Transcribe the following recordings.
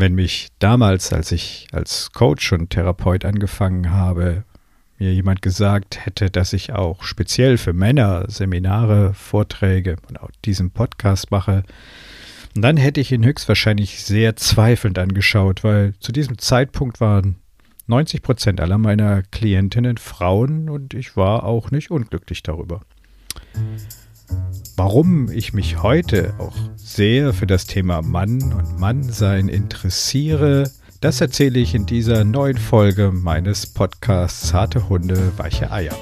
Wenn mich damals, als ich als Coach und Therapeut angefangen habe, mir jemand gesagt hätte, dass ich auch speziell für Männer Seminare, Vorträge und auch diesen Podcast mache, dann hätte ich ihn höchstwahrscheinlich sehr zweifelnd angeschaut, weil zu diesem Zeitpunkt waren 90 Prozent aller meiner Klientinnen Frauen und ich war auch nicht unglücklich darüber. Warum ich mich heute auch sehr für das Thema Mann und Mannsein interessiere, das erzähle ich in dieser neuen Folge meines Podcasts Zarte Hunde, weiche Eier.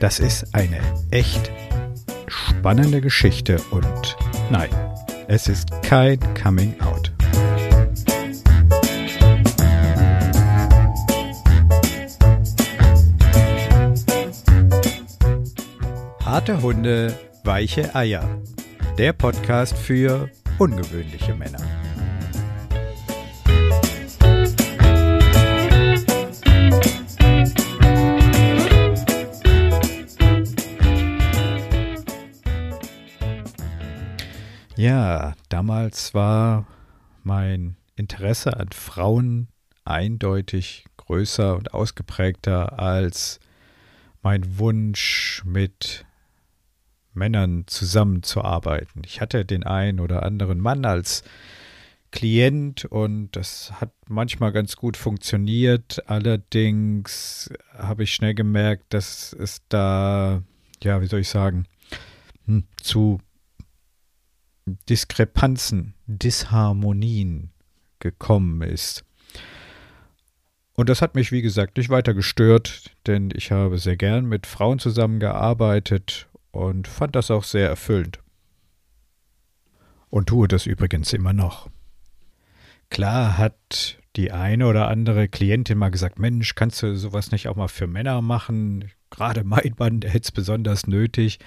Das ist eine echt spannende Geschichte und nein, es ist kein Coming Out. Harte Hunde, weiche Eier. Der Podcast für ungewöhnliche Männer. Ja, damals war mein Interesse an Frauen eindeutig größer und ausgeprägter als mein Wunsch mit Männern zusammenzuarbeiten. Ich hatte den einen oder anderen Mann als Klient und das hat manchmal ganz gut funktioniert. Allerdings habe ich schnell gemerkt, dass es da, ja, wie soll ich sagen, hm, zu Diskrepanzen, Disharmonien gekommen ist. Und das hat mich, wie gesagt, nicht weiter gestört, denn ich habe sehr gern mit Frauen zusammengearbeitet und fand das auch sehr erfüllend. Und tue das übrigens immer noch. Klar hat die eine oder andere Klientin mal gesagt, Mensch, kannst du sowas nicht auch mal für Männer machen? Gerade mein Mann, der hätte es besonders nötig.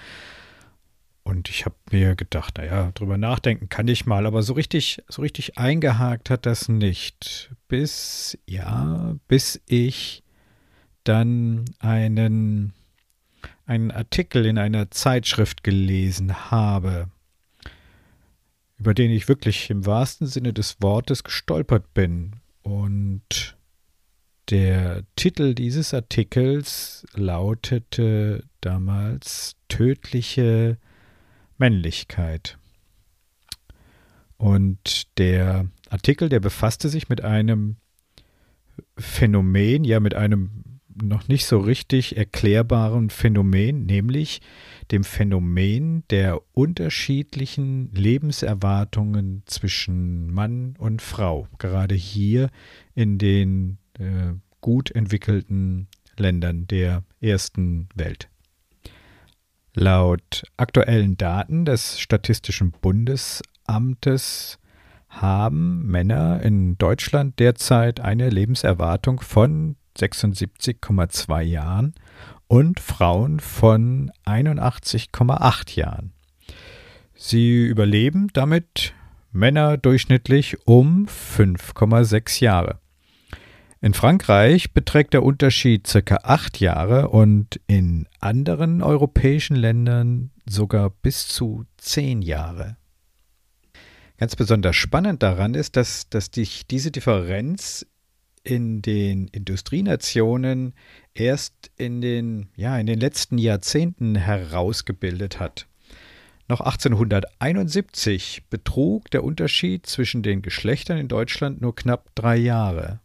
Und ich habe mir gedacht, naja, drüber nachdenken kann ich mal, aber so richtig, so richtig eingehakt hat das nicht. Bis, ja, bis ich dann einen, einen Artikel in einer Zeitschrift gelesen habe, über den ich wirklich im wahrsten Sinne des Wortes gestolpert bin. Und der Titel dieses Artikels lautete damals Tödliche Männlichkeit. Und der Artikel, der befasste sich mit einem Phänomen, ja mit einem noch nicht so richtig erklärbaren Phänomen, nämlich dem Phänomen der unterschiedlichen Lebenserwartungen zwischen Mann und Frau, gerade hier in den äh, gut entwickelten Ländern der ersten Welt. Laut aktuellen Daten des Statistischen Bundesamtes haben Männer in Deutschland derzeit eine Lebenserwartung von 76,2 Jahren und Frauen von 81,8 Jahren. Sie überleben damit Männer durchschnittlich um 5,6 Jahre. In Frankreich beträgt der Unterschied circa acht Jahre und in anderen europäischen Ländern sogar bis zu zehn Jahre. Ganz besonders spannend daran ist, dass, dass sich diese Differenz in den Industrienationen erst in den, ja, in den letzten Jahrzehnten herausgebildet hat. Noch 1871 betrug der Unterschied zwischen den Geschlechtern in Deutschland nur knapp drei Jahre.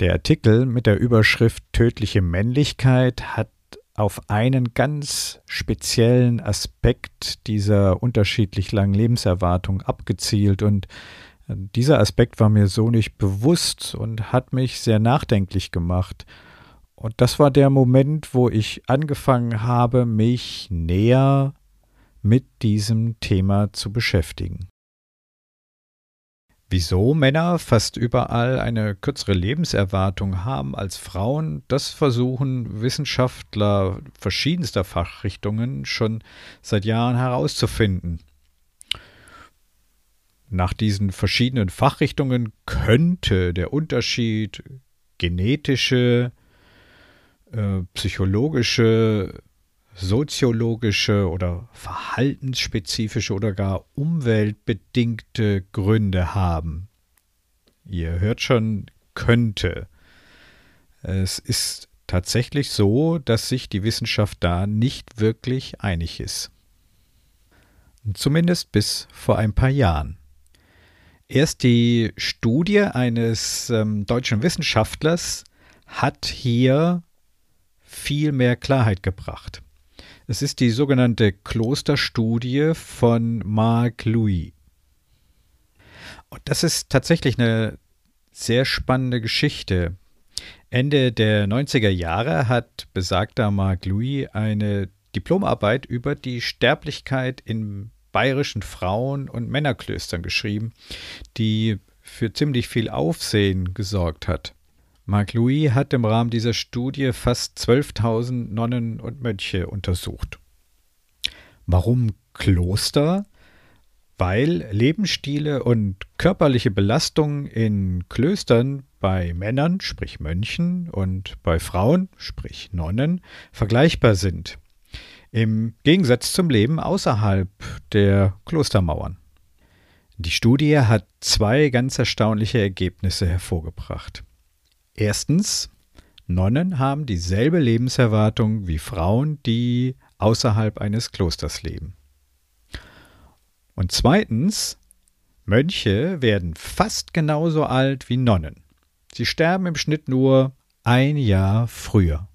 Der Artikel mit der Überschrift Tödliche Männlichkeit hat auf einen ganz speziellen Aspekt dieser unterschiedlich langen Lebenserwartung abgezielt und dieser Aspekt war mir so nicht bewusst und hat mich sehr nachdenklich gemacht. Und das war der Moment, wo ich angefangen habe, mich näher mit diesem Thema zu beschäftigen. Wieso Männer fast überall eine kürzere Lebenserwartung haben als Frauen, das versuchen Wissenschaftler verschiedenster Fachrichtungen schon seit Jahren herauszufinden. Nach diesen verschiedenen Fachrichtungen könnte der Unterschied genetische, äh, psychologische, soziologische oder verhaltensspezifische oder gar umweltbedingte Gründe haben. Ihr hört schon, könnte. Es ist tatsächlich so, dass sich die Wissenschaft da nicht wirklich einig ist. Zumindest bis vor ein paar Jahren. Erst die Studie eines ähm, deutschen Wissenschaftlers hat hier viel mehr Klarheit gebracht. Es ist die sogenannte Klosterstudie von Marc Louis. Und das ist tatsächlich eine sehr spannende Geschichte. Ende der 90er Jahre hat besagter Marc Louis eine Diplomarbeit über die Sterblichkeit in bayerischen Frauen- und Männerklöstern geschrieben, die für ziemlich viel Aufsehen gesorgt hat. Marc Louis hat im Rahmen dieser Studie fast 12.000 Nonnen und Mönche untersucht. Warum Kloster? Weil Lebensstile und körperliche Belastung in Klöstern bei Männern, sprich Mönchen, und bei Frauen, sprich Nonnen, vergleichbar sind. Im Gegensatz zum Leben außerhalb der Klostermauern. Die Studie hat zwei ganz erstaunliche Ergebnisse hervorgebracht. Erstens, Nonnen haben dieselbe Lebenserwartung wie Frauen, die außerhalb eines Klosters leben. Und zweitens, Mönche werden fast genauso alt wie Nonnen. Sie sterben im Schnitt nur ein Jahr früher.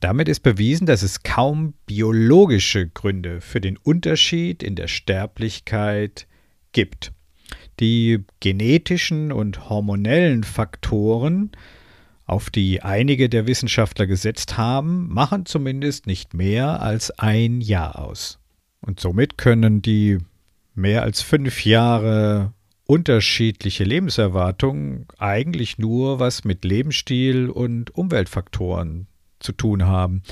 Damit ist bewiesen, dass es kaum biologische Gründe für den Unterschied in der Sterblichkeit gibt. Die genetischen und hormonellen Faktoren, auf die einige der Wissenschaftler gesetzt haben, machen zumindest nicht mehr als ein Jahr aus. Und somit können die mehr als fünf Jahre unterschiedliche Lebenserwartung eigentlich nur was mit Lebensstil und Umweltfaktoren zu tun haben.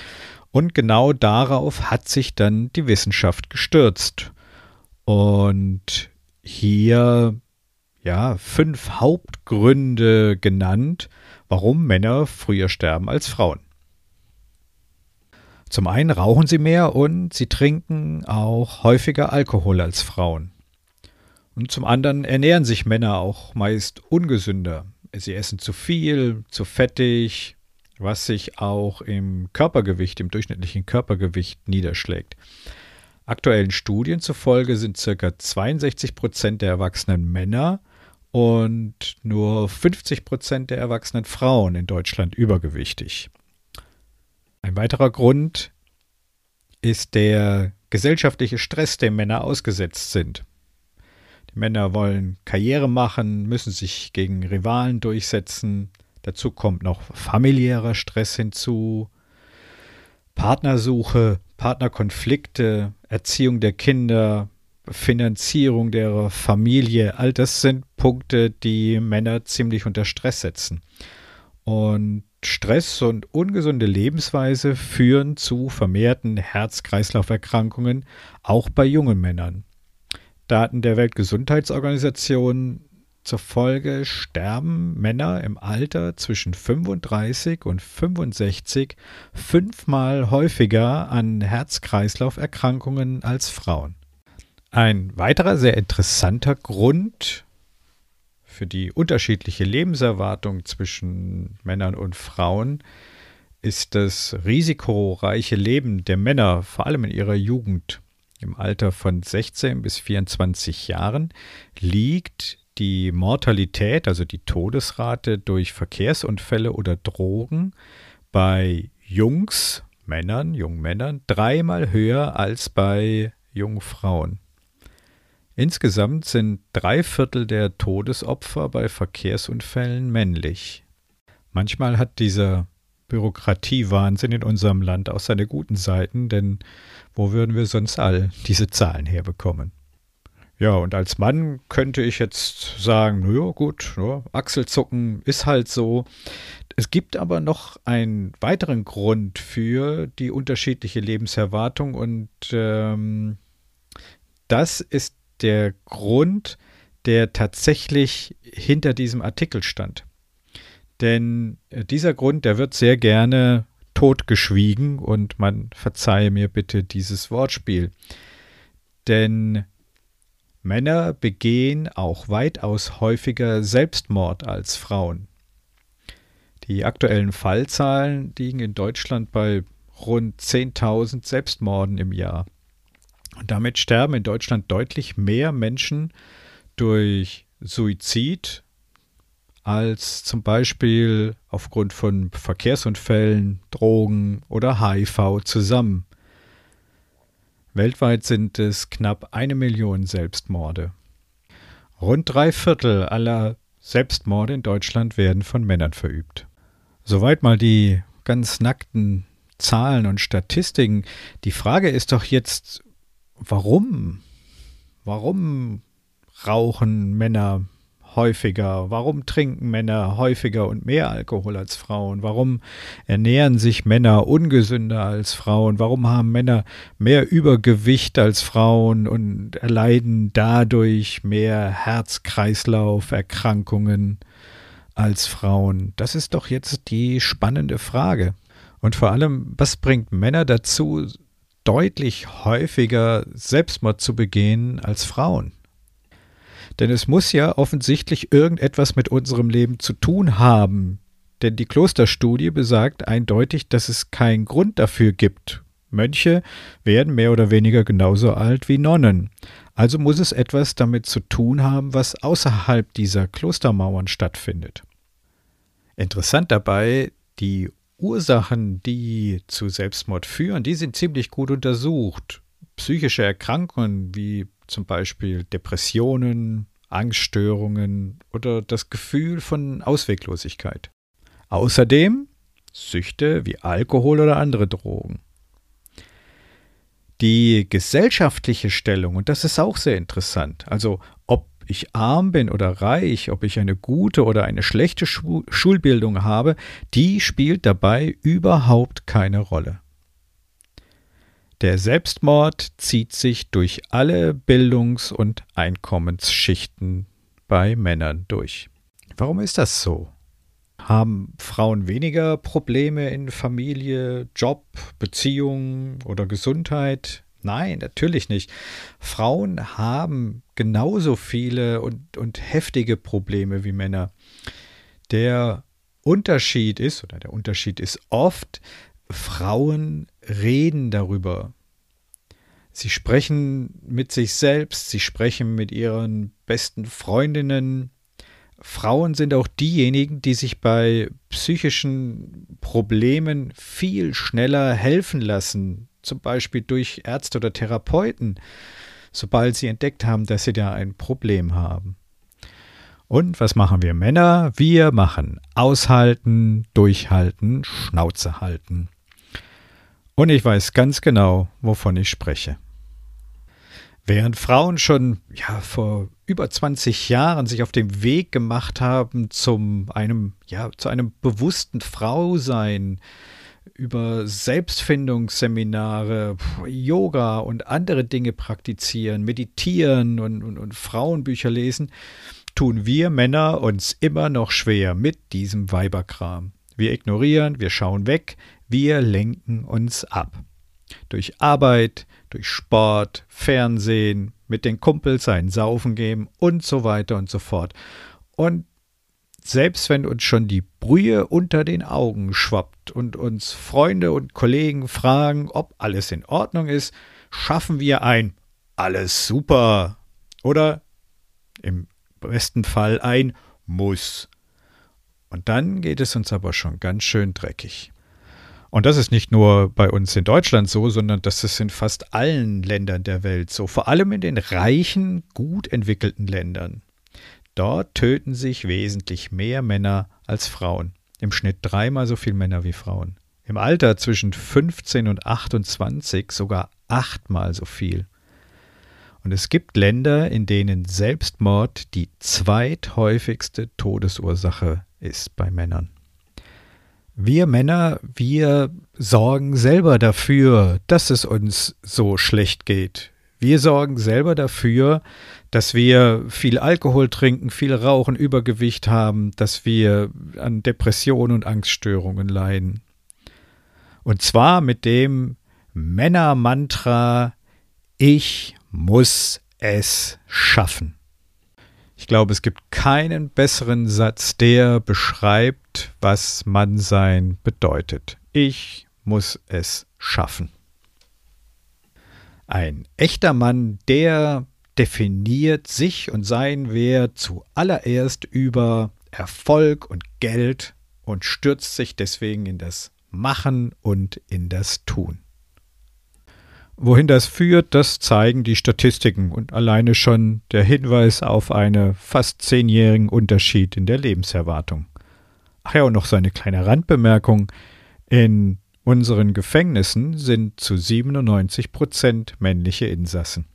Und genau darauf hat sich dann die Wissenschaft gestürzt. Und hier ja fünf Hauptgründe genannt, warum Männer früher sterben als Frauen. Zum einen rauchen sie mehr und sie trinken auch häufiger Alkohol als Frauen. Und zum anderen ernähren sich Männer auch meist ungesünder. Sie essen zu viel, zu fettig, was sich auch im Körpergewicht, im durchschnittlichen Körpergewicht niederschlägt. Aktuellen Studien zufolge sind ca. 62 Prozent der erwachsenen Männer und nur 50 Prozent der erwachsenen Frauen in Deutschland übergewichtig. Ein weiterer Grund ist der gesellschaftliche Stress, dem Männer ausgesetzt sind. Die Männer wollen Karriere machen, müssen sich gegen Rivalen durchsetzen. Dazu kommt noch familiärer Stress hinzu, Partnersuche, Partnerkonflikte, Erziehung der Kinder, Finanzierung der Familie, all das sind Punkte, die Männer ziemlich unter Stress setzen. Und Stress und ungesunde Lebensweise führen zu vermehrten Herz-Kreislauf-Erkrankungen, auch bei jungen Männern. Daten der Weltgesundheitsorganisation zur Folge sterben Männer im Alter zwischen 35 und 65 fünfmal häufiger an Herz-Kreislauf-Erkrankungen als Frauen. Ein weiterer sehr interessanter Grund für die unterschiedliche Lebenserwartung zwischen Männern und Frauen ist das risikoreiche Leben der Männer, vor allem in ihrer Jugend. Im Alter von 16 bis 24 Jahren liegt die Mortalität, also die Todesrate durch Verkehrsunfälle oder Drogen bei Jungs, Männern, jungen Männern, dreimal höher als bei jungen Frauen. Insgesamt sind drei Viertel der Todesopfer bei Verkehrsunfällen männlich. Manchmal hat dieser Bürokratiewahnsinn in unserem Land auch seine guten Seiten, denn wo würden wir sonst all diese Zahlen herbekommen? Ja, und als Mann könnte ich jetzt sagen, naja, gut, ja, Achselzucken ist halt so. Es gibt aber noch einen weiteren Grund für die unterschiedliche Lebenserwartung und ähm, das ist der Grund, der tatsächlich hinter diesem Artikel stand. Denn äh, dieser Grund, der wird sehr gerne totgeschwiegen und man verzeihe mir bitte dieses Wortspiel. Denn Männer begehen auch weitaus häufiger Selbstmord als Frauen. Die aktuellen Fallzahlen liegen in Deutschland bei rund 10.000 Selbstmorden im Jahr. Und damit sterben in Deutschland deutlich mehr Menschen durch Suizid als zum Beispiel aufgrund von Verkehrsunfällen, Drogen oder HIV zusammen. Weltweit sind es knapp eine Million Selbstmorde. Rund drei Viertel aller Selbstmorde in Deutschland werden von Männern verübt. Soweit mal die ganz nackten Zahlen und Statistiken. Die Frage ist doch jetzt, warum? Warum rauchen Männer häufiger? Warum trinken Männer häufiger und mehr Alkohol als Frauen? Warum ernähren sich Männer ungesünder als Frauen? Warum haben Männer mehr Übergewicht als Frauen und erleiden dadurch mehr Herz-Kreislauf-Erkrankungen als Frauen? Das ist doch jetzt die spannende Frage. Und vor allem, was bringt Männer dazu, deutlich häufiger Selbstmord zu begehen als Frauen? Denn es muss ja offensichtlich irgendetwas mit unserem Leben zu tun haben. Denn die Klosterstudie besagt eindeutig, dass es keinen Grund dafür gibt. Mönche werden mehr oder weniger genauso alt wie Nonnen. Also muss es etwas damit zu tun haben, was außerhalb dieser Klostermauern stattfindet. Interessant dabei, die Ursachen, die zu Selbstmord führen, die sind ziemlich gut untersucht. Psychische Erkrankungen wie zum Beispiel Depressionen, Angststörungen oder das Gefühl von Ausweglosigkeit. Außerdem Süchte wie Alkohol oder andere Drogen. Die gesellschaftliche Stellung, und das ist auch sehr interessant, also ob ich arm bin oder reich, ob ich eine gute oder eine schlechte Schulbildung habe, die spielt dabei überhaupt keine Rolle. Der Selbstmord zieht sich durch alle Bildungs- und Einkommensschichten bei Männern durch. Warum ist das so? Haben Frauen weniger Probleme in Familie, Job, Beziehung oder Gesundheit? Nein, natürlich nicht. Frauen haben genauso viele und, und heftige Probleme wie Männer. Der Unterschied ist, oder der Unterschied ist oft, Frauen reden darüber. Sie sprechen mit sich selbst, sie sprechen mit ihren besten Freundinnen. Frauen sind auch diejenigen, die sich bei psychischen Problemen viel schneller helfen lassen, zum Beispiel durch Ärzte oder Therapeuten, sobald sie entdeckt haben, dass sie da ein Problem haben. Und was machen wir Männer? Wir machen aushalten, durchhalten, Schnauze halten. Und ich weiß ganz genau, wovon ich spreche. Während Frauen schon ja, vor über 20 Jahren sich auf dem Weg gemacht haben zum einem, ja, zu einem bewussten Frausein, über Selbstfindungsseminare, Yoga und andere Dinge praktizieren, meditieren und, und, und Frauenbücher lesen, tun wir Männer uns immer noch schwer mit diesem Weiberkram. Wir ignorieren, wir schauen weg, wir lenken uns ab. Durch Arbeit, durch Sport, Fernsehen, mit den Kumpels einen Saufen geben und so weiter und so fort. Und selbst wenn uns schon die Brühe unter den Augen schwappt und uns Freunde und Kollegen fragen, ob alles in Ordnung ist, schaffen wir ein alles super oder im besten Fall ein muss. Und dann geht es uns aber schon ganz schön dreckig. Und das ist nicht nur bei uns in Deutschland so, sondern das ist in fast allen Ländern der Welt so, vor allem in den reichen, gut entwickelten Ländern. Dort töten sich wesentlich mehr Männer als Frauen. Im Schnitt dreimal so viele Männer wie Frauen. Im Alter zwischen 15 und 28 sogar achtmal so viel. Und es gibt Länder, in denen Selbstmord die zweithäufigste Todesursache ist bei Männern. Wir Männer, wir sorgen selber dafür, dass es uns so schlecht geht. Wir sorgen selber dafür, dass wir viel Alkohol trinken, viel Rauchen, Übergewicht haben, dass wir an Depressionen und Angststörungen leiden. Und zwar mit dem Männermantra Ich muss es schaffen. Ich glaube, es gibt keinen besseren Satz, der beschreibt, was Mannsein bedeutet. Ich muss es schaffen. Ein echter Mann, der definiert sich und sein Wert zuallererst über Erfolg und Geld und stürzt sich deswegen in das Machen und in das Tun. Wohin das führt, das zeigen die Statistiken und alleine schon der Hinweis auf einen fast zehnjährigen Unterschied in der Lebenserwartung. Ach ja, und noch so eine kleine Randbemerkung. In unseren Gefängnissen sind zu 97 Prozent männliche Insassen.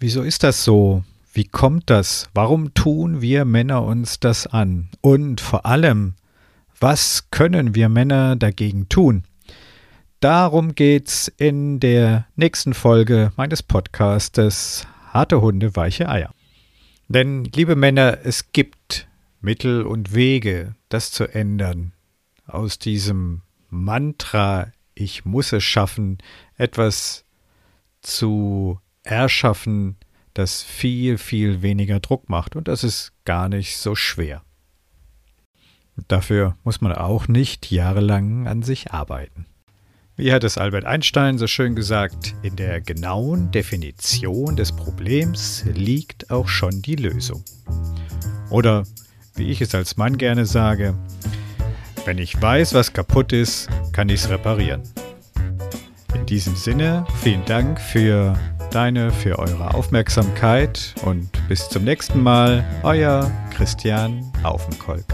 Wieso ist das so? Wie kommt das? Warum tun wir Männer uns das an? Und vor allem, was können wir Männer dagegen tun? Darum geht's in der nächsten Folge meines Podcastes Harte Hunde, weiche Eier. Denn, liebe Männer, es gibt Mittel und Wege, das zu ändern. Aus diesem Mantra, ich muss es schaffen, etwas zu erschaffen, das viel, viel weniger Druck macht. Und das ist gar nicht so schwer. Dafür muss man auch nicht jahrelang an sich arbeiten. Wie hat es Albert Einstein so schön gesagt, in der genauen Definition des Problems liegt auch schon die Lösung. Oder, wie ich es als Mann gerne sage, wenn ich weiß, was kaputt ist, kann ich es reparieren. In diesem Sinne, vielen Dank für deine, für eure Aufmerksamkeit und bis zum nächsten Mal, euer Christian Aufenkolk.